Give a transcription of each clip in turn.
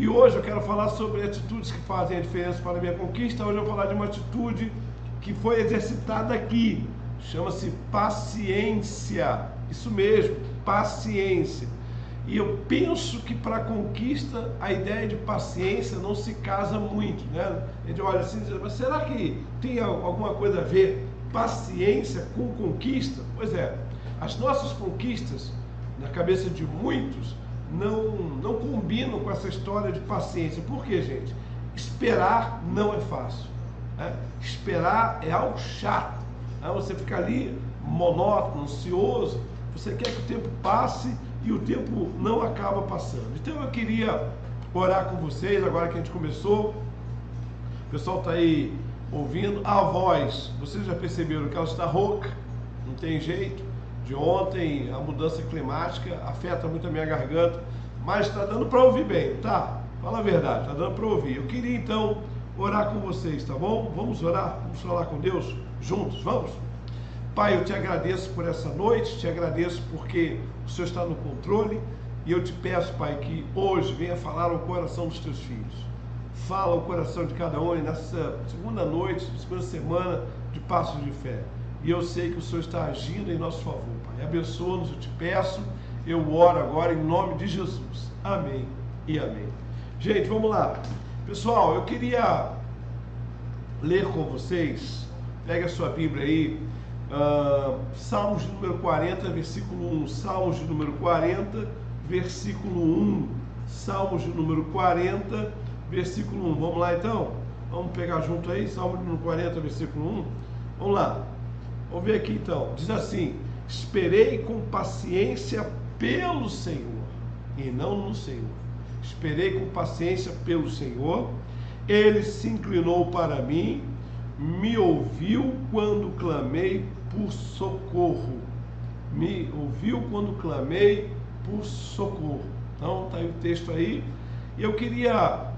E hoje eu quero falar sobre atitudes que fazem a diferença para a minha conquista. Hoje eu vou falar de uma atitude que foi exercitada aqui. Chama-se paciência. Isso mesmo, paciência. E eu penso que para a conquista a ideia de paciência não se casa muito, né? A gente olha assim, mas será que tem alguma coisa a ver paciência com conquista? Pois é, as nossas conquistas, na cabeça de muitos, não, não combinam com essa história de paciência. Por quê, gente? Esperar não é fácil. Né? Esperar é algo chato. Né? Você fica ali monótono, ansioso, você quer que o tempo passe e o tempo não acaba passando. Então eu queria orar com vocês, agora que a gente começou. O pessoal está aí ouvindo a voz. Vocês já perceberam que ela está rouca, não tem jeito de ontem, a mudança climática afeta muito a minha garganta, mas está dando para ouvir bem, tá? Fala a verdade, está dando para ouvir. Eu queria então orar com vocês, tá bom? Vamos orar, vamos falar com Deus juntos, vamos? Pai, eu te agradeço por essa noite, te agradeço porque o Senhor está no controle e eu te peço, Pai, que hoje venha falar ao coração dos teus filhos. Fala ao coração de cada um nessa segunda noite, segunda semana de Passos de Fé. E eu sei que o Senhor está agindo em nosso favor, Pai. Abençoa-nos, eu te peço. Eu oro agora em nome de Jesus. Amém e amém. Gente, vamos lá. Pessoal, eu queria ler com vocês. Pega a sua Bíblia aí. Uh, Salmos de número 40, versículo 1. Salmos de número 40, versículo 1. Salmos de número 40, versículo 1. Vamos lá então? Vamos pegar junto aí, Salmo de número 40, versículo 1. Vamos lá. Vamos ver aqui então. Diz assim: Esperei com paciência pelo Senhor e não no Senhor. Esperei com paciência pelo Senhor. Ele se inclinou para mim, me ouviu quando clamei por socorro. Me ouviu quando clamei por socorro. Então, está aí o texto aí. E eu queria,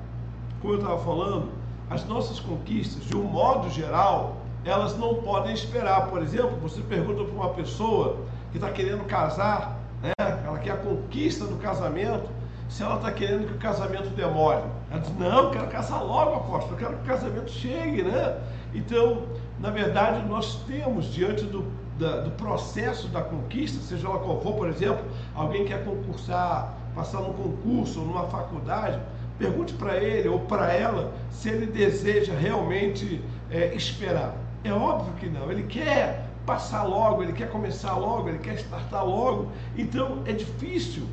como eu estava falando, as nossas conquistas, de um modo geral, elas não podem esperar. Por exemplo, você pergunta para uma pessoa que está querendo casar, né? ela quer a conquista do casamento, se ela está querendo que o casamento demore. Ela diz, não, eu quero casar logo, apóstolo, eu quero que o casamento chegue, né? Então, na verdade, nós temos diante do, da, do processo da conquista, seja ela qual for, por exemplo, alguém quer concursar, passar num concurso ou numa faculdade, pergunte para ele ou para ela se ele deseja realmente é, esperar. É óbvio que não. Ele quer passar logo, ele quer começar logo, ele quer startar logo. Então é difícil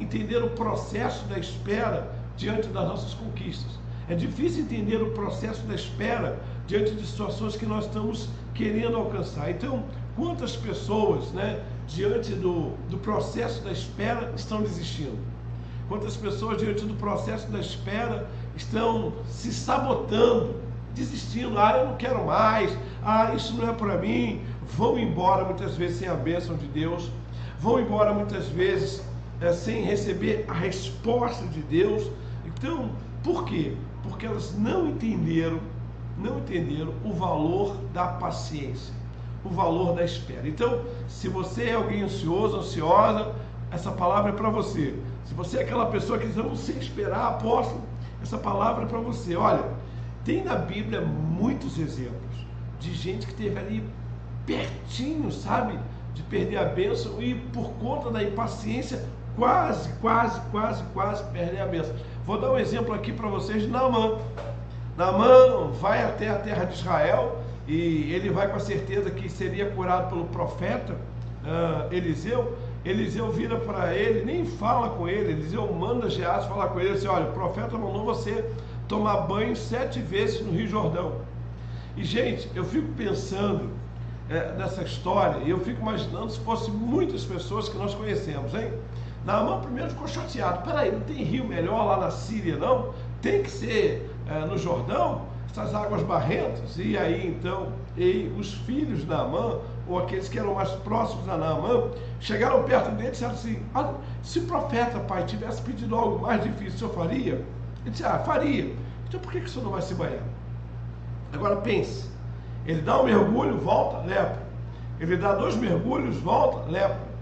entender o processo da espera diante das nossas conquistas. É difícil entender o processo da espera diante de situações que nós estamos querendo alcançar. Então, quantas pessoas, né, diante do, do processo da espera, estão desistindo? Quantas pessoas, diante do processo da espera, estão se sabotando, desistindo, ah, eu não quero mais, ah, isso não é para mim, vão embora muitas vezes sem a bênção de Deus, vão embora muitas vezes é, sem receber a resposta de Deus. Então, por quê? Porque elas não entenderam, não entenderam o valor da paciência, o valor da espera. Então, se você é alguém ansioso, ansiosa, essa palavra é para você. Se você é aquela pessoa que diz, não sei esperar, apóstolo, essa palavra é para você. Olha, tem na Bíblia muitos exemplos de gente que teve ali pertinho, sabe, de perder a bênção e por conta da impaciência quase, quase, quase, quase perder a bênção. Vou dar um exemplo aqui para vocês Naamã. Naamã vai até a terra de Israel e ele vai com a certeza que seria curado pelo profeta uh, Eliseu. Eliseu vira para ele, nem fala com ele. Eliseu manda Geás falar com ele assim: olha, o profeta mandou você tomar banho sete vezes no Rio Jordão. E, gente, eu fico pensando é, nessa história e eu fico imaginando se fossem muitas pessoas que nós conhecemos, hein? Naamã primeiro ficou chateado. Peraí, não tem rio melhor lá na Síria, não? Tem que ser é, no Jordão? Essas águas barrentas? E aí, então, e os filhos de Naamã, ou aqueles que eram mais próximos a Naamã, chegaram perto dele e disseram assim, ah, se o profeta, pai, tivesse pedido algo mais difícil, senhor faria? Ele disse, ah, faria. Então por que, que o senhor não vai se banhar? Agora pense, ele dá um mergulho, volta, lepra. Ele dá dois mergulhos, volta, lepra.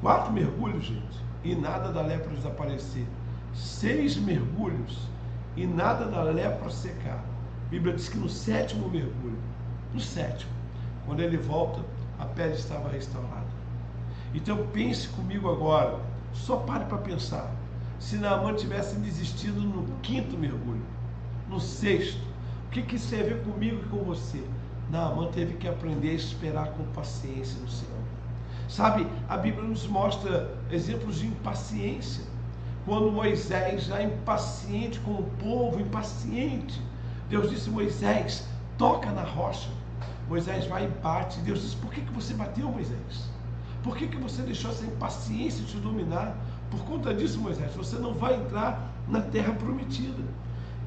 Quatro mergulhos, gente, e nada da lepra desaparecer. seis mergulhos e nada da lepra secar. A Bíblia diz que no sétimo mergulho, no sétimo, quando ele volta, a pele estava restaurada. Então pense comigo agora, só pare para pensar. Se Naaman tivesse desistido no quinto mergulho, no sexto, o que, que isso tem a ver comigo e com você? Naaman teve que aprender a esperar com paciência no Senhor. Sabe, a Bíblia nos mostra exemplos de impaciência. Quando Moisés, já impaciente com o povo, impaciente, Deus disse: Moisés, toca na rocha. Moisés vai e bate. Deus disse: Por que, que você bateu, Moisés? Por que, que você deixou essa impaciência te dominar? Por conta disso, Moisés, você não vai entrar na terra prometida.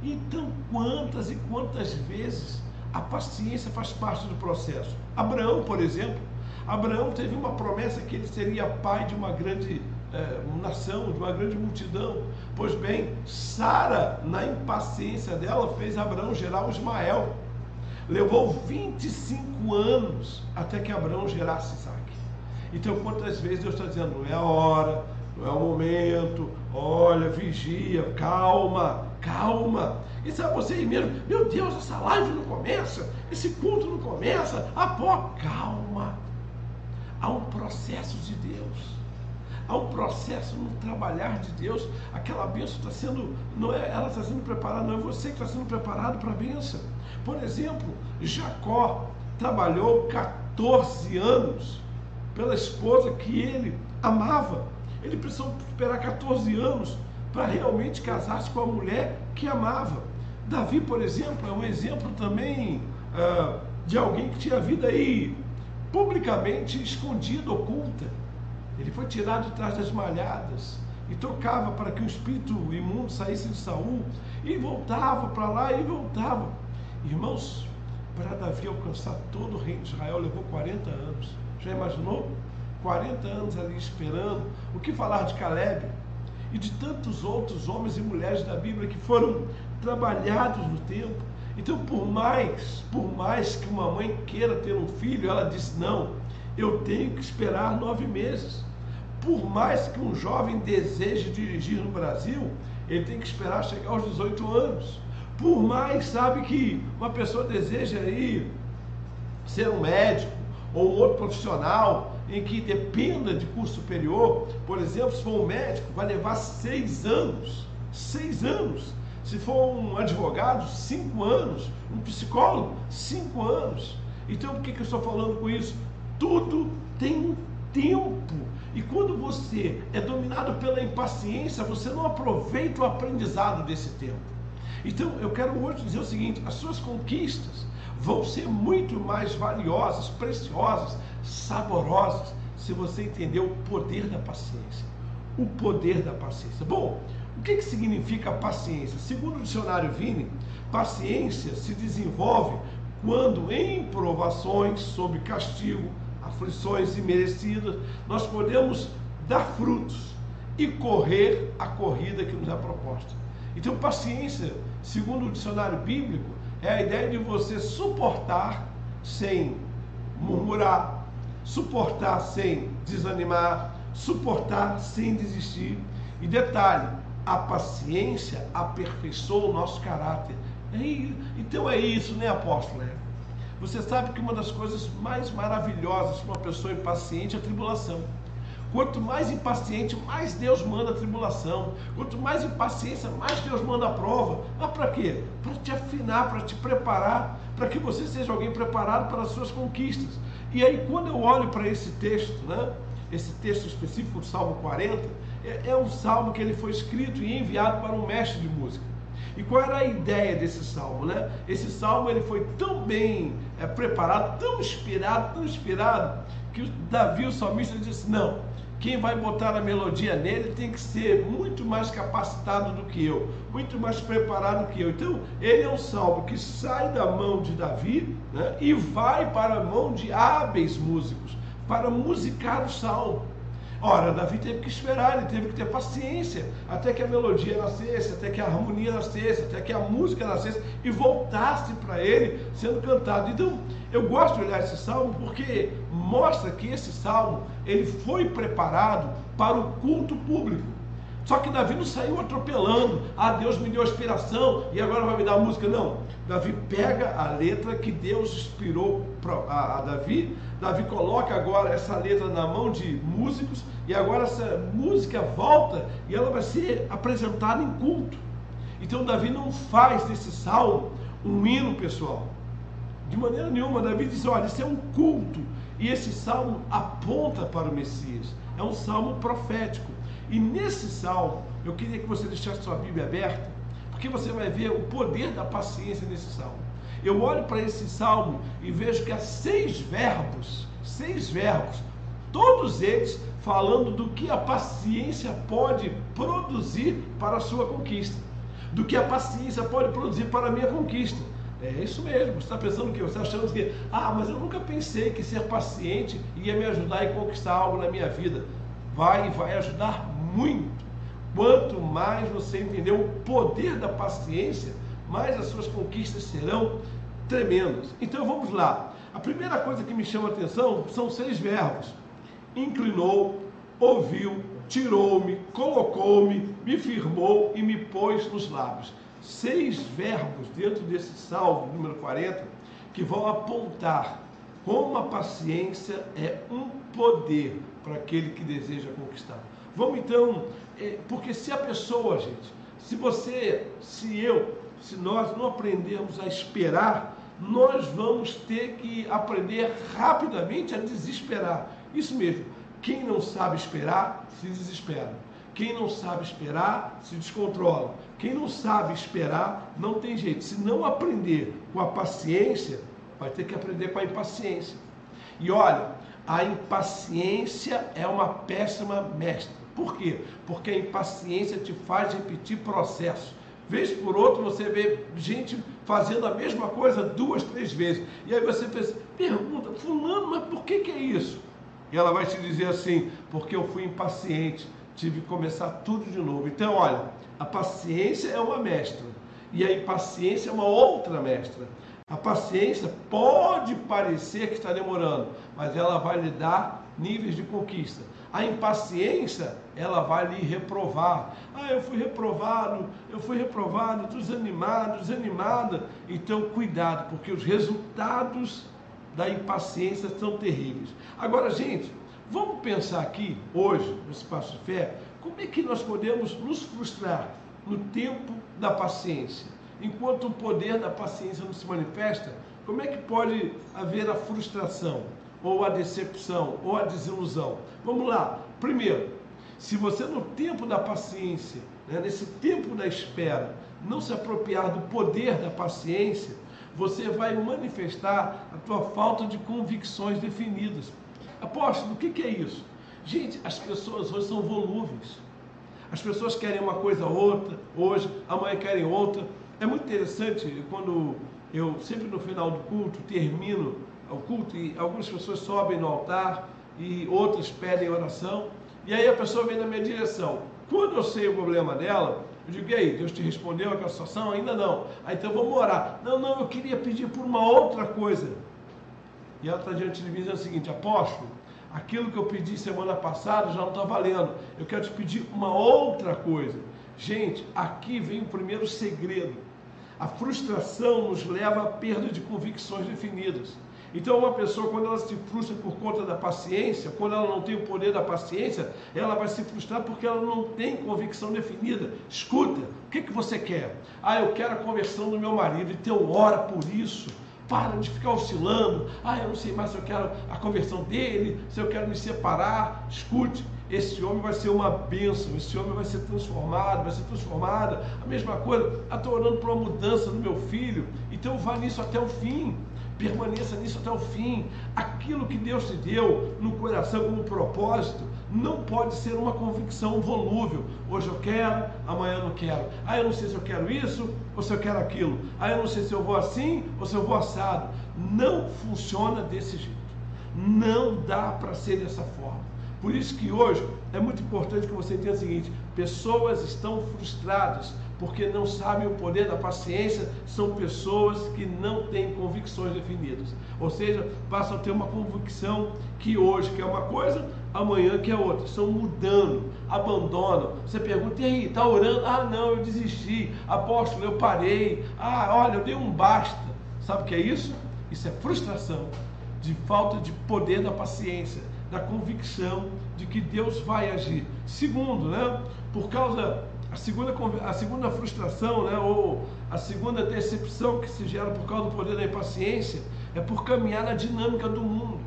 Então, quantas e quantas vezes a paciência faz parte do processo? Abraão, por exemplo, Abraão teve uma promessa que ele seria pai de uma grande é, nação, de uma grande multidão. Pois bem, Sara, na impaciência dela, fez Abraão gerar o Ismael. Levou 25 anos até que Abraão gerasse Isaac. Então, quantas vezes Deus está dizendo, não é a hora, não é o momento, olha, vigia, calma, calma. E sabe você aí mesmo, meu Deus, essa live não começa, esse culto não começa, a pó, calma. Há um processo de Deus. Há um processo no trabalhar de Deus. Aquela bênção está sendo, não é ela está sendo preparada, não é você que está sendo preparado para a bênção. Por exemplo, Jacó trabalhou 14 anos pela esposa que ele amava. Ele precisou esperar 14 anos para realmente casar-se com a mulher que amava. Davi, por exemplo, é um exemplo também uh, de alguém que tinha a vida aí publicamente escondida, oculta. Ele foi tirado de trás das malhadas e tocava para que o espírito imundo saísse de Saul e voltava para lá e voltava. Irmãos, para Davi alcançar todo o reino de Israel levou 40 anos. Já imaginou? 40 anos ali esperando. O que falar de Caleb? E de tantos outros homens e mulheres da Bíblia que foram trabalhados no tempo. Então, por mais, por mais que uma mãe queira ter um filho, ela disse: não, eu tenho que esperar nove meses. Por mais que um jovem deseje dirigir no Brasil, ele tem que esperar chegar aos 18 anos. Por mais, sabe, que uma pessoa deseja aí ser um médico ou um outro profissional em que dependa de curso superior, por exemplo, se for um médico, vai levar seis anos. Seis anos. Se for um advogado, cinco anos. Um psicólogo, cinco anos. Então, por que, que eu estou falando com isso? Tudo tem um tempo. E quando você é dominado pela impaciência, você não aproveita o aprendizado desse tempo. Então, eu quero hoje dizer o seguinte: as suas conquistas vão ser muito mais valiosas, preciosas, saborosas, se você entender o poder da paciência. O poder da paciência. Bom, o que, que significa paciência? Segundo o dicionário Vini, paciência se desenvolve quando em provações, sob castigo, aflições imerecidas, nós podemos dar frutos e correr a corrida que nos é proposta. Então, paciência, segundo o dicionário bíblico, é a ideia de você suportar sem murmurar, suportar sem desanimar, suportar sem desistir. E detalhe, a paciência aperfeiçoa o nosso caráter. então é isso, né, apóstolo? É. Você sabe que uma das coisas mais maravilhosas para uma pessoa impaciente é a tribulação. Quanto mais impaciente, mais Deus manda a tribulação. Quanto mais impaciência, mais Deus manda a prova. Mas para quê? Para te afinar, para te preparar, para que você seja alguém preparado para as suas conquistas. E aí, quando eu olho para esse texto, né, esse texto específico do Salmo 40, é, é um salmo que ele foi escrito e enviado para um mestre de música. E qual era a ideia desse salmo, né? Esse salmo ele foi tão bem é, preparado, tão inspirado, tão inspirado, que Davi, o salmista, disse: Não, quem vai botar a melodia nele tem que ser muito mais capacitado do que eu, muito mais preparado do que eu. Então, ele é um salmo que sai da mão de Davi né, e vai para a mão de hábeis músicos, para musicar o salmo. Ora, Davi teve que esperar, ele teve que ter paciência até que a melodia nascesse, até que a harmonia nascesse, até que a música nascesse e voltasse para ele sendo cantado. Então, eu gosto de olhar esse salmo porque mostra que esse salmo ele foi preparado para o culto público. Só que Davi não saiu atropelando. Ah, Deus me deu inspiração e agora vai me dar música. Não. Davi pega a letra que Deus inspirou a Davi. Davi coloca agora essa letra na mão de músicos e agora essa música volta e ela vai ser apresentada em culto. Então Davi não faz desse salmo um hino, pessoal. De maneira nenhuma, Davi diz: olha, isso é um culto. E esse salmo aponta para o Messias. É um salmo profético. E nesse salmo, eu queria que você deixasse sua Bíblia aberta, porque você vai ver o poder da paciência nesse salmo. Eu olho para esse salmo e vejo que há seis verbos, seis verbos, todos eles falando do que a paciência pode produzir para a sua conquista, do que a paciência pode produzir para a minha conquista. É isso mesmo, você está pensando que você está achando que, ah, mas eu nunca pensei que ser paciente ia me ajudar a conquistar algo na minha vida. Vai e vai ajudar muito. Quanto mais você entender o poder da paciência, mais as suas conquistas serão tremendas. Então vamos lá. A primeira coisa que me chama a atenção são seis verbos: inclinou, ouviu, tirou-me, colocou-me, me firmou e me pôs nos lábios. Seis verbos dentro desse salmo número 40 que vão apontar como a paciência é um poder para aquele que deseja conquistar. Vamos então, é, porque se a pessoa, gente, se você, se eu, se nós não aprendermos a esperar, nós vamos ter que aprender rapidamente a desesperar. Isso mesmo. Quem não sabe esperar, se desespera. Quem não sabe esperar, se descontrola. Quem não sabe esperar, não tem jeito. Se não aprender com a paciência, vai ter que aprender com a impaciência. E olha, a impaciência é uma péssima mestra. Por quê? Porque a impaciência te faz repetir processo. Vez por outro você vê gente fazendo a mesma coisa duas, três vezes. E aí você pergunta, fulano, mas por que, que é isso? E ela vai te dizer assim, porque eu fui impaciente, tive que começar tudo de novo. Então, olha, a paciência é uma mestra e a impaciência é uma outra mestra. A paciência pode parecer que está demorando, mas ela vai lhe dar níveis de conquista. A impaciência, ela vai lhe reprovar. Ah, eu fui reprovado, eu fui reprovado, desanimado, desanimada. Então, cuidado, porque os resultados da impaciência são terríveis. Agora, gente, vamos pensar aqui, hoje, no Espaço de Fé, como é que nós podemos nos frustrar no tempo da paciência? Enquanto o poder da paciência não se manifesta, como é que pode haver a frustração? ou a decepção, ou a desilusão. Vamos lá. Primeiro, se você no tempo da paciência, né, nesse tempo da espera, não se apropriar do poder da paciência, você vai manifestar a tua falta de convicções definidas. Apóstolo, o que, que é isso? Gente, as pessoas hoje são volúveis. As pessoas querem uma coisa outra, hoje, amanhã querem outra. É muito interessante quando eu, sempre no final do culto, termino ao culto e algumas pessoas sobem no altar e outras pedem oração. E aí a pessoa vem na minha direção. Quando eu sei o problema dela, eu digo, e aí, Deus te respondeu aquela situação? Ainda não. Aí então vamos orar. Não, não, eu queria pedir por uma outra coisa. E ela está diante de mim dizendo o seguinte, apóstolo, aquilo que eu pedi semana passada já não está valendo. Eu quero te pedir uma outra coisa. Gente, aqui vem o primeiro segredo. A frustração nos leva à perda de convicções definidas. Então, uma pessoa, quando ela se frustra por conta da paciência, quando ela não tem o poder da paciência, ela vai se frustrar porque ela não tem convicção definida. Escuta, o que, que você quer? Ah, eu quero a conversão do meu marido, então ora por isso. Para de ficar oscilando. Ah, eu não sei mais se eu quero a conversão dele, se eu quero me separar. Escute, esse homem vai ser uma bênção, esse homem vai ser transformado, vai ser transformada. A mesma coisa, ah, estou orando por uma mudança no meu filho, então vá nisso até o fim. Permaneça nisso até o fim. Aquilo que Deus te deu no coração como propósito não pode ser uma convicção volúvel. Hoje eu quero, amanhã eu não quero. Ah, eu não sei se eu quero isso ou se eu quero aquilo. Ah, eu não sei se eu vou assim ou se eu vou assado. Não funciona desse jeito. Não dá para ser dessa forma. Por isso que hoje é muito importante que você entenda o seguinte: pessoas estão frustradas porque não sabem o poder da paciência, são pessoas que não têm convicções definidas. Ou seja, passam a ter uma convicção que hoje quer uma coisa, amanhã que é outra. Estão mudando, abandonam. Você pergunta, e aí, está orando? Ah, não, eu desisti. Apóstolo, eu parei. Ah, olha, eu dei um basta. Sabe o que é isso? Isso é frustração, de falta de poder da paciência, da convicção de que Deus vai agir. Segundo, né? Por causa a segunda, a segunda frustração, né, ou a segunda decepção que se gera por causa do poder da impaciência, é por caminhar na dinâmica do mundo.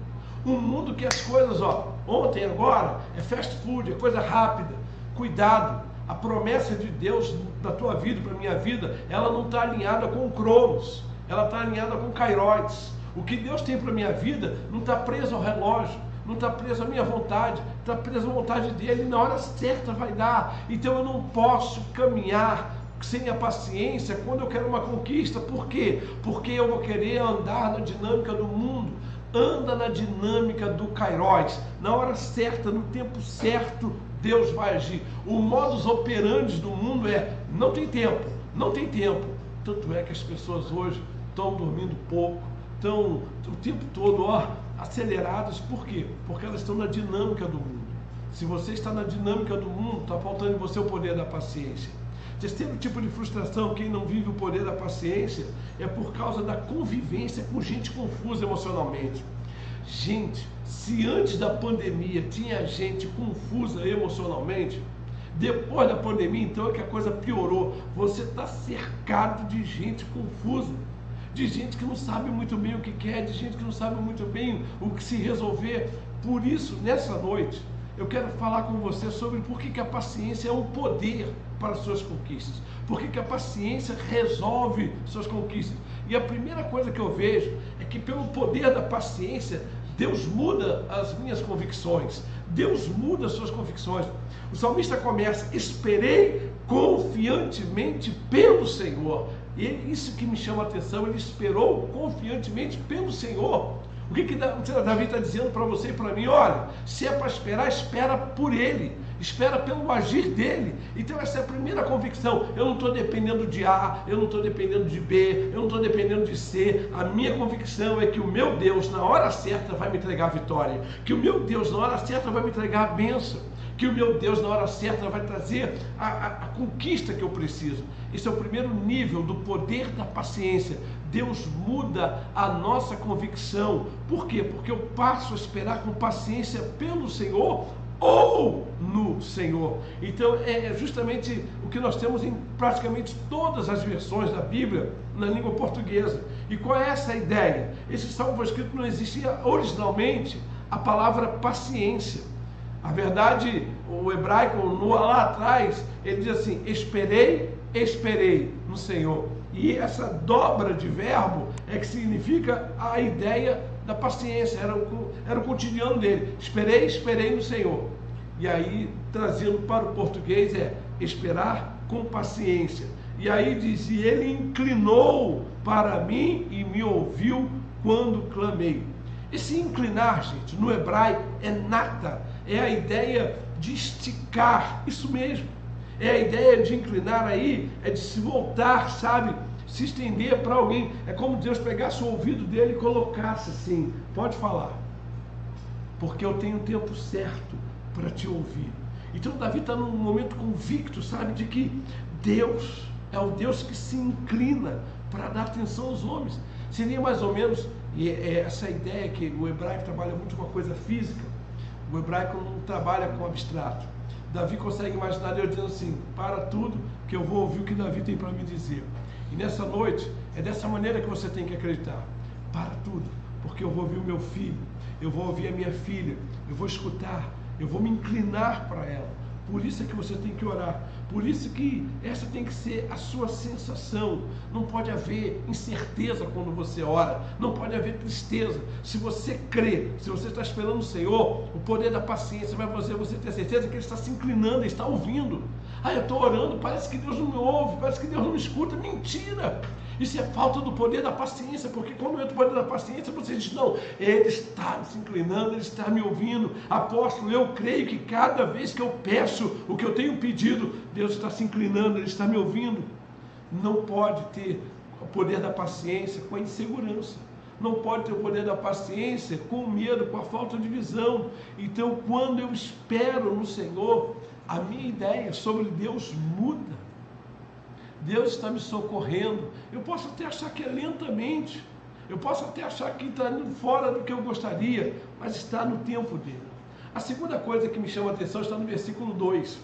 Um mundo que as coisas, ó, ontem, agora, é fast food, é coisa rápida. Cuidado, a promessa de Deus na tua vida, para minha vida, ela não está alinhada com Cronos, ela está alinhada com o Kairóides. O que Deus tem para minha vida não está preso ao relógio, não está preso à minha vontade, está preso à vontade dele, na hora certa vai dar. Então eu não posso caminhar sem a paciência quando eu quero uma conquista. Por quê? Porque eu vou querer andar na dinâmica do mundo. Anda na dinâmica do Kairos. Na hora certa, no tempo certo, Deus vai agir. O modus operandi do mundo é não tem tempo, não tem tempo. Tanto é que as pessoas hoje estão dormindo pouco, estão o tempo todo, ó, aceleradas, por quê? Porque elas estão na dinâmica do mundo. Se você está na dinâmica do mundo, está faltando em você o poder da paciência. Terceiro tipo de frustração, quem não vive o poder da paciência, é por causa da convivência com gente confusa emocionalmente. Gente, se antes da pandemia tinha gente confusa emocionalmente, depois da pandemia, então é que a coisa piorou. Você está cercado de gente confusa de gente que não sabe muito bem o que quer, de gente que não sabe muito bem o que se resolver. Por isso, nessa noite, eu quero falar com você sobre por que, que a paciência é um poder para suas conquistas. Por que, que a paciência resolve suas conquistas. E a primeira coisa que eu vejo é que pelo poder da paciência, Deus muda as minhas convicções. Deus muda as suas convicções. O salmista começa: Esperei confiantemente pelo Senhor. E isso que me chama a atenção, ele esperou confiantemente pelo Senhor. O que, que Davi está dizendo para você e para mim? Olha, se é para esperar, espera por ele, espera pelo agir dele. Então, essa é a primeira convicção. Eu não estou dependendo de A, eu não estou dependendo de B, eu não estou dependendo de C. A minha convicção é que o meu Deus, na hora certa, vai me entregar a vitória, que o meu Deus, na hora certa, vai me entregar a bênção que o meu Deus, na hora certa, vai trazer a, a, a conquista que eu preciso. Esse é o primeiro nível do poder da paciência. Deus muda a nossa convicção. Por quê? Porque eu passo a esperar com paciência pelo Senhor ou no Senhor. Então é justamente o que nós temos em praticamente todas as versões da Bíblia na língua portuguesa. E qual é essa ideia? Esse salmo foi escrito não existia originalmente a palavra paciência. A verdade, o hebraico lá atrás, ele diz assim: esperei, esperei no Senhor. E essa dobra de verbo é que significa a ideia da paciência, era o, era o cotidiano dele. Esperei, esperei no Senhor. E aí, trazendo para o português, é esperar com paciência. E aí diz: E ele inclinou para mim e me ouviu quando clamei. Esse inclinar, gente, no hebraico é nata, é a ideia de esticar, isso mesmo. É a ideia de inclinar aí, é de se voltar, sabe? Se estender para alguém. É como Deus pegasse o ouvido dele e colocasse assim: pode falar, porque eu tenho o tempo certo para te ouvir. Então Davi está num momento convicto, sabe, de que Deus é o Deus que se inclina para dar atenção aos homens. Seria mais ou menos e é essa ideia que o hebraico trabalha muito com a coisa física, o hebraico não trabalha com abstrato. Davi consegue imaginar Deus dizendo assim: para tudo, que eu vou ouvir o que Davi tem para me dizer. E nessa noite, é dessa maneira que você tem que acreditar. Para tudo, porque eu vou ouvir o meu filho, eu vou ouvir a minha filha, eu vou escutar, eu vou me inclinar para ela. Por isso é que você tem que orar. Por isso que essa tem que ser a sua sensação. Não pode haver incerteza quando você ora. Não pode haver tristeza. Se você crê, se você está esperando o Senhor, o poder da paciência vai fazer você ter certeza que Ele está se inclinando, Ele está ouvindo. Ah, eu estou orando, parece que Deus não me ouve, parece que Deus não me escuta. Mentira! Isso é falta do poder da paciência, porque quando entra o poder da paciência, você diz: não, ele está se inclinando, ele está me ouvindo. Apóstolo, eu creio que cada vez que eu peço o que eu tenho pedido, Deus está se inclinando, ele está me ouvindo. Não pode ter o poder da paciência com a insegurança. não pode ter o poder da paciência com medo, com a falta de visão. Então, quando eu espero no Senhor, a minha ideia sobre Deus muda. Deus está me socorrendo. Eu posso até achar que é lentamente, eu posso até achar que está indo fora do que eu gostaria, mas está no tempo dele. A segunda coisa que me chama a atenção está no versículo 2.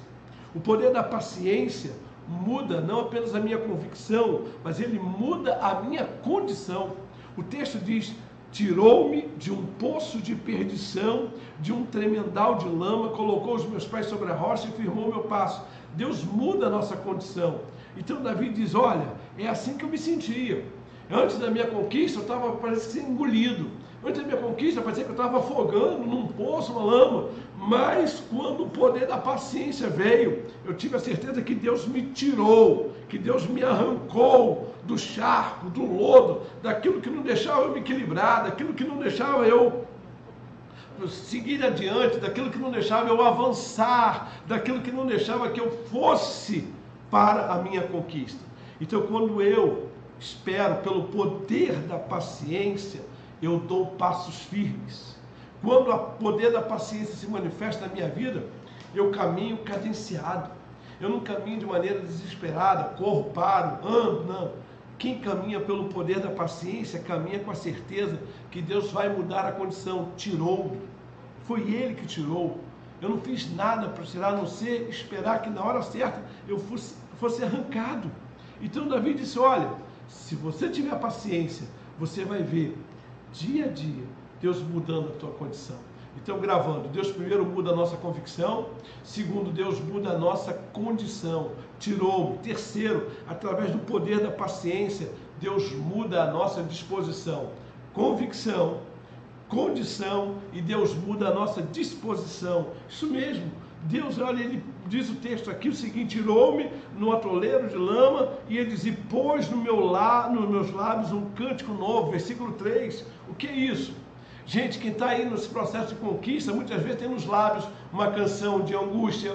O poder da paciência muda não apenas a minha convicção, mas ele muda a minha condição. O texto diz: Tirou-me de um poço de perdição, de um tremendal de lama, colocou os meus pés sobre a rocha e firmou meu passo. Deus muda a nossa condição. Então Davi diz: Olha, é assim que eu me sentia. Antes da minha conquista, eu estava parecendo engolido. Antes da minha conquista, parecia que eu estava afogando num poço, uma lama. Mas quando o poder da paciência veio, eu tive a certeza que Deus me tirou, que Deus me arrancou do charco, do lodo, daquilo que não deixava eu me equilibrar, daquilo que não deixava eu seguir adiante, daquilo que não deixava eu avançar, daquilo que não deixava que eu fosse para a minha conquista. Então, quando eu espero pelo poder da paciência, eu dou passos firmes. Quando o poder da paciência se manifesta na minha vida, eu caminho cadenciado. Eu não caminho de maneira desesperada, corro, paro, ando, não. Quem caminha pelo poder da paciência, caminha com a certeza que Deus vai mudar a condição. Tirou. Foi Ele que tirou. Eu não fiz nada para tirar, a não ser esperar que na hora certa eu fosse, fosse arrancado. Então Davi disse: Olha, se você tiver paciência, você vai ver dia a dia Deus mudando a tua condição. Então, gravando, Deus primeiro muda a nossa convicção, segundo, Deus muda a nossa condição, tirou. Terceiro, através do poder da paciência, Deus muda a nossa disposição. Convicção, condição e Deus muda a nossa disposição. Isso mesmo. Deus, olha, ele diz o texto aqui o seguinte: tirou-me no atoleiro de lama e ele diz: e pôs no meu lá, nos meus lábios um cântico novo. Versículo 3. O que é isso? Gente, quem está aí nesse processo de conquista, muitas vezes tem nos lábios uma canção de angústia,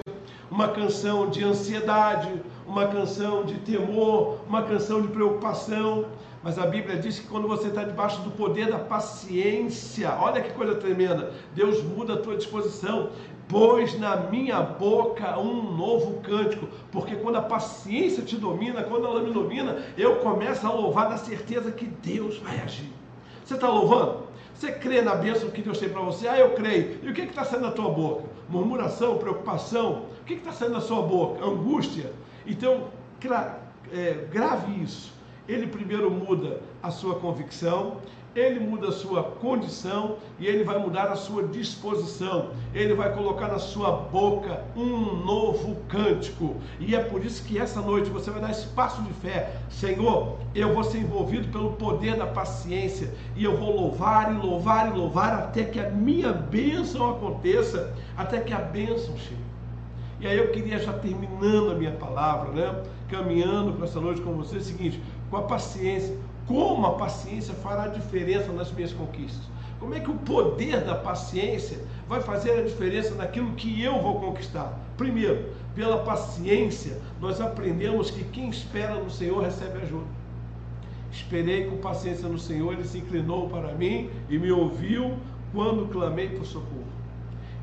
uma canção de ansiedade, uma canção de temor, uma canção de preocupação. Mas a Bíblia diz que quando você está debaixo do poder da paciência, olha que coisa tremenda, Deus muda a tua disposição. Pôs na minha boca um novo cântico, porque quando a paciência te domina, quando ela me domina, eu começo a louvar na certeza que Deus vai agir. Você está louvando? Você crê na bênção que Deus tem para você? Ah, eu creio. E o que está saindo da tua boca? Murmuração, preocupação? O que está saindo da sua boca? Angústia? Então, é, grave isso. Ele primeiro muda a sua convicção, ele muda a sua condição e ele vai mudar a sua disposição. Ele vai colocar na sua boca um novo cântico. E é por isso que essa noite você vai dar espaço de fé. Senhor, eu vou ser envolvido pelo poder da paciência e eu vou louvar e louvar e louvar até que a minha bênção aconteça, até que a bênção chegue. E aí eu queria já terminando a minha palavra, né? Caminhando para essa noite com você, é o seguinte, com a paciência, como a paciência fará diferença nas minhas conquistas. Como é que o poder da paciência vai fazer a diferença naquilo que eu vou conquistar? Primeiro, pela paciência, nós aprendemos que quem espera no Senhor recebe ajuda. Esperei com paciência no Senhor, ele se inclinou para mim e me ouviu quando clamei por socorro.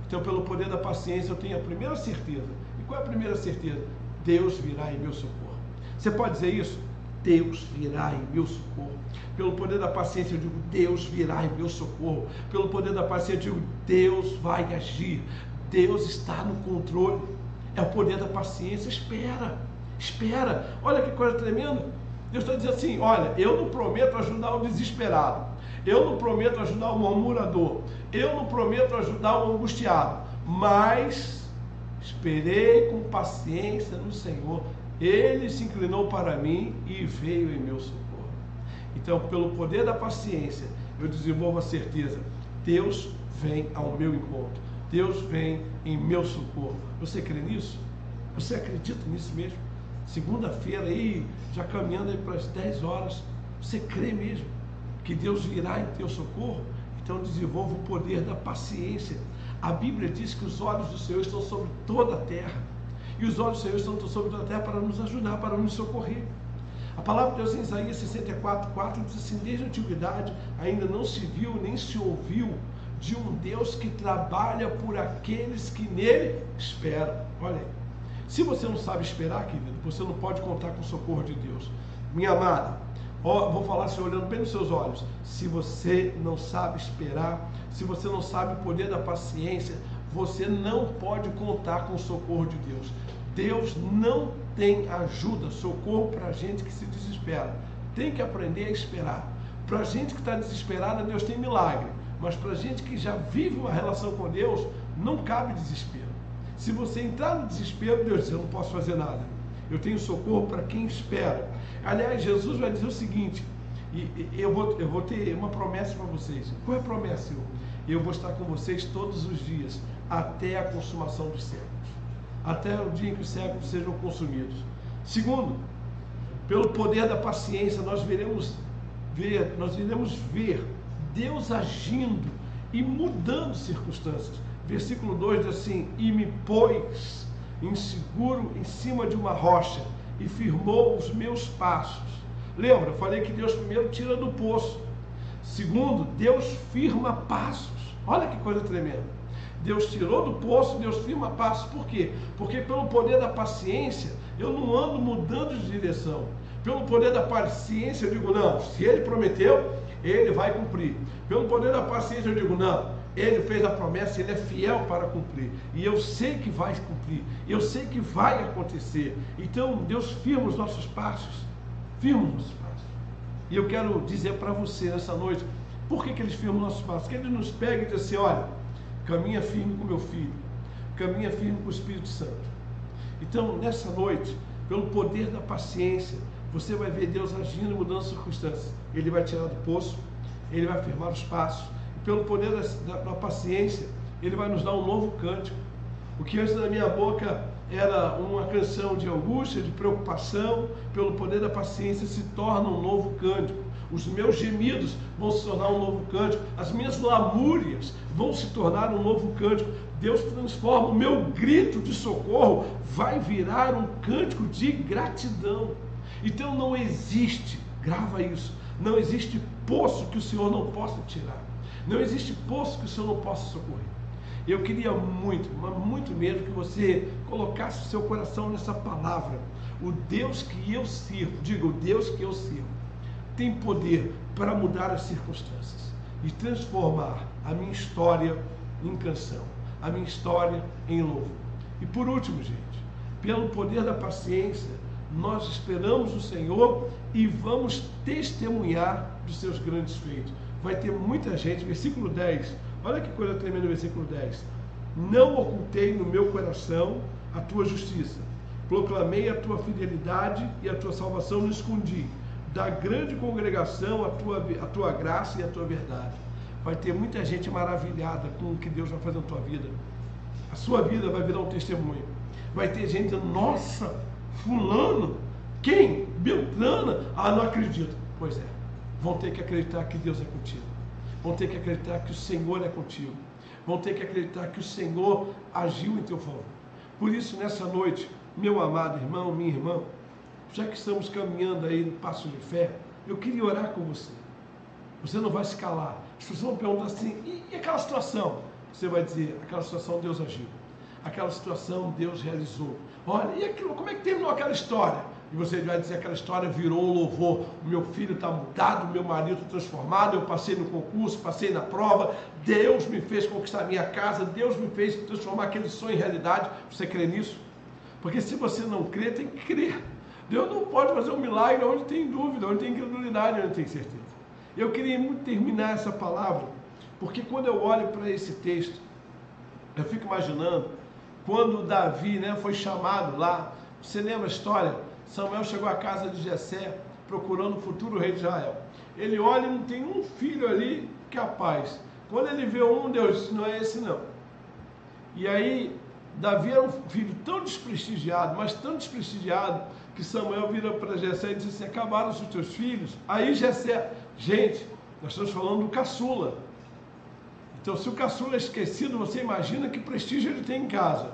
Então, pelo poder da paciência, eu tenho a primeira certeza. E qual é a primeira certeza? Deus virá em meu socorro. Você pode dizer isso? Deus virá em meu socorro. Pelo poder da paciência, eu digo: Deus virá em meu socorro. Pelo poder da paciência, eu digo: Deus vai agir. Deus está no controle. É o poder da paciência. Espera, espera. Olha que coisa tremenda. Deus está dizendo assim: Olha, eu não prometo ajudar o desesperado. Eu não prometo ajudar o murmurador. Eu não prometo ajudar o angustiado. Mas esperei com paciência no Senhor ele se inclinou para mim e veio em meu socorro. Então, pelo poder da paciência, eu desenvolvo a certeza: Deus vem ao meu encontro. Deus vem em meu socorro. Você crê nisso? Você acredita nisso mesmo? Segunda-feira aí, já caminhando aí para as 10 horas, você crê mesmo que Deus virá em teu socorro? Então desenvolva o poder da paciência. A Bíblia diz que os olhos do Senhor estão sobre toda a terra e os olhos do Senhor estão sobre a terra para nos ajudar, para nos socorrer. A palavra de Deus em Isaías 64, 4 diz assim: Desde a antiguidade ainda não se viu nem se ouviu de um Deus que trabalha por aqueles que nele esperam. Olha aí. Se você não sabe esperar, querido, você não pode contar com o socorro de Deus. Minha amada, ó, vou falar assim, olhando bem nos seus olhos. Se você não sabe esperar, se você não sabe o poder da paciência, você não pode contar com o socorro de Deus. Deus não tem ajuda, socorro para gente que se desespera. Tem que aprender a esperar. Para gente que está desesperada, Deus tem milagre. Mas para gente que já vive uma relação com Deus, não cabe desespero. Se você entrar no desespero, Deus diz: Eu não posso fazer nada. Eu tenho socorro para quem espera. Aliás, Jesus vai dizer o seguinte: e, eu, vou, eu vou ter uma promessa para vocês. Qual é a promessa, Senhor? Eu vou estar com vocês todos os dias, até a consumação dos séculos. Até o dia em que os séculos sejam consumidos. Segundo, pelo poder da paciência, nós veremos ver, nós iremos ver Deus agindo e mudando circunstâncias. Versículo 2 diz assim: E me pôs inseguro em cima de uma rocha e firmou os meus passos. Lembra, falei que Deus primeiro tira do poço. Segundo, Deus firma passos. Olha que coisa tremenda. Deus tirou do poço, Deus firma passos. Por quê? Porque pelo poder da paciência, eu não ando mudando de direção. Pelo poder da paciência, eu digo, não, se ele prometeu, ele vai cumprir. Pelo poder da paciência, eu digo, não, ele fez a promessa, ele é fiel para cumprir. E eu sei que vai cumprir. Eu sei que vai acontecer. Então, Deus firma os nossos passos. Firma os nossos passos. E eu quero dizer para você nessa noite, por que, que eles firmam os nossos passos? Que ele nos pega e diz assim, olha, caminha firme com meu filho. Caminha firme com o Espírito Santo. Então, nessa noite, pelo poder da paciência, você vai ver Deus agindo e mudando as circunstâncias. Ele vai tirar do poço, ele vai firmar os passos. E pelo poder da, da, da paciência, ele vai nos dar um novo cântico. O que antes da minha boca era uma canção de angústia, de preocupação, pelo poder da paciência se torna um novo cântico. Os meus gemidos vão se tornar um novo cântico, as minhas lamúrias vão se tornar um novo cântico. Deus transforma o meu grito de socorro, vai virar um cântico de gratidão. Então não existe, grava isso, não existe poço que o Senhor não possa tirar. Não existe poço que o Senhor não possa socorrer. Eu queria muito, mas muito mesmo que você colocasse o seu coração nessa palavra. O Deus que eu sirvo, diga, o Deus que eu sirvo, tem poder para mudar as circunstâncias e transformar a minha história em canção, a minha história em louvor. E por último, gente, pelo poder da paciência, nós esperamos o Senhor e vamos testemunhar dos seus grandes feitos. Vai ter muita gente, versículo 10, olha que coisa tremenda no versículo 10. Não ocultei no meu coração a tua justiça, proclamei a tua fidelidade e a tua salvação não escondi. Da grande congregação a tua, a tua graça e a tua verdade. Vai ter muita gente maravilhada com o que Deus vai fazer na tua vida. A sua vida vai virar um testemunho. Vai ter gente, nossa, fulano, quem? Beltrana? Ah, não acredito. Pois é, vão ter que acreditar que Deus é contigo. Vão ter que acreditar que o Senhor é contigo. Vão ter que acreditar que o Senhor agiu em teu favor. Por isso, nessa noite, meu amado irmão, minha irmã, já que estamos caminhando aí no passo de fé, eu queria orar com você. Você não vai se calar. As pessoas vão perguntar assim, e, aquela situação? Você vai dizer, aquela situação Deus agiu. Aquela situação Deus realizou. Olha, e aquilo, como é que terminou aquela história? E você vai dizer aquela história virou um louvor. Meu filho está mudado, meu marido transformado, eu passei no concurso, passei na prova, Deus me fez conquistar minha casa, Deus me fez transformar aquele sonho em realidade. Você crê nisso? Porque se você não crê, tem que crer. Deus não pode fazer um milagre onde tem dúvida, onde tem incredulidade, onde tem certeza. Eu queria muito terminar essa palavra, porque quando eu olho para esse texto, eu fico imaginando quando Davi né, foi chamado lá, você lembra a história? Samuel chegou à casa de Jessé procurando o futuro rei de Israel. Ele olha e não tem um filho ali capaz. Quando ele vê um, Deus disse, não é esse não. E aí, Davi era um filho tão desprestigiado, mas tão desprestigiado, que Samuel vira para Jessé e diz assim, acabaram os teus filhos? Aí Jessé, gente, nós estamos falando do caçula. Então, se o caçula é esquecido, você imagina que prestígio ele tem em casa.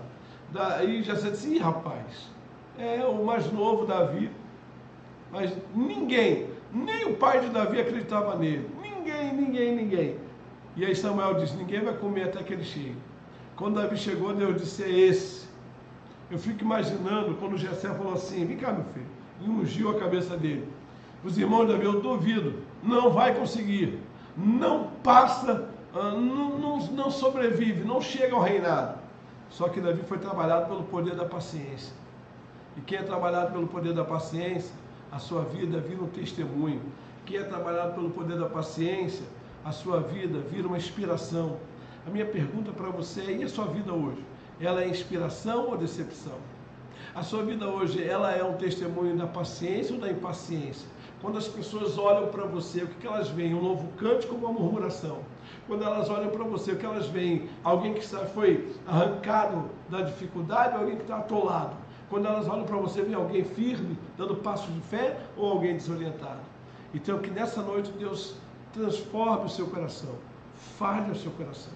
Daí se disse, Ih, rapaz, é o mais novo Davi. Mas ninguém, nem o pai de Davi acreditava nele. Ninguém, ninguém, ninguém. E aí Samuel disse: Ninguém vai comer até que ele chegue. Quando Davi chegou, Deus disse: É esse. Eu fico imaginando quando Jessé falou assim: Vem cá, meu filho. E ungiu a cabeça dele. Os irmãos de Davi, eu duvido. Não vai conseguir. Não passa, ah, não, não, não sobrevive, não chega ao reinado. Só que Davi foi trabalhado pelo poder da paciência. E quem é trabalhado pelo poder da paciência, a sua vida vira um testemunho. Quem é trabalhado pelo poder da paciência, a sua vida vira uma inspiração. A minha pergunta para você é: e a sua vida hoje? Ela é inspiração ou decepção? A sua vida hoje, ela é um testemunho da paciência ou da impaciência? Quando as pessoas olham para você, o que, que elas veem? Um novo cântico ou uma murmuração? Quando elas olham para você, o que elas veem? Alguém que foi arrancado da dificuldade ou alguém que está atolado? Quando elas olham para você, vem alguém firme, dando passos de fé ou alguém desorientado? Então, que nessa noite Deus transforme o seu coração, fale o seu coração.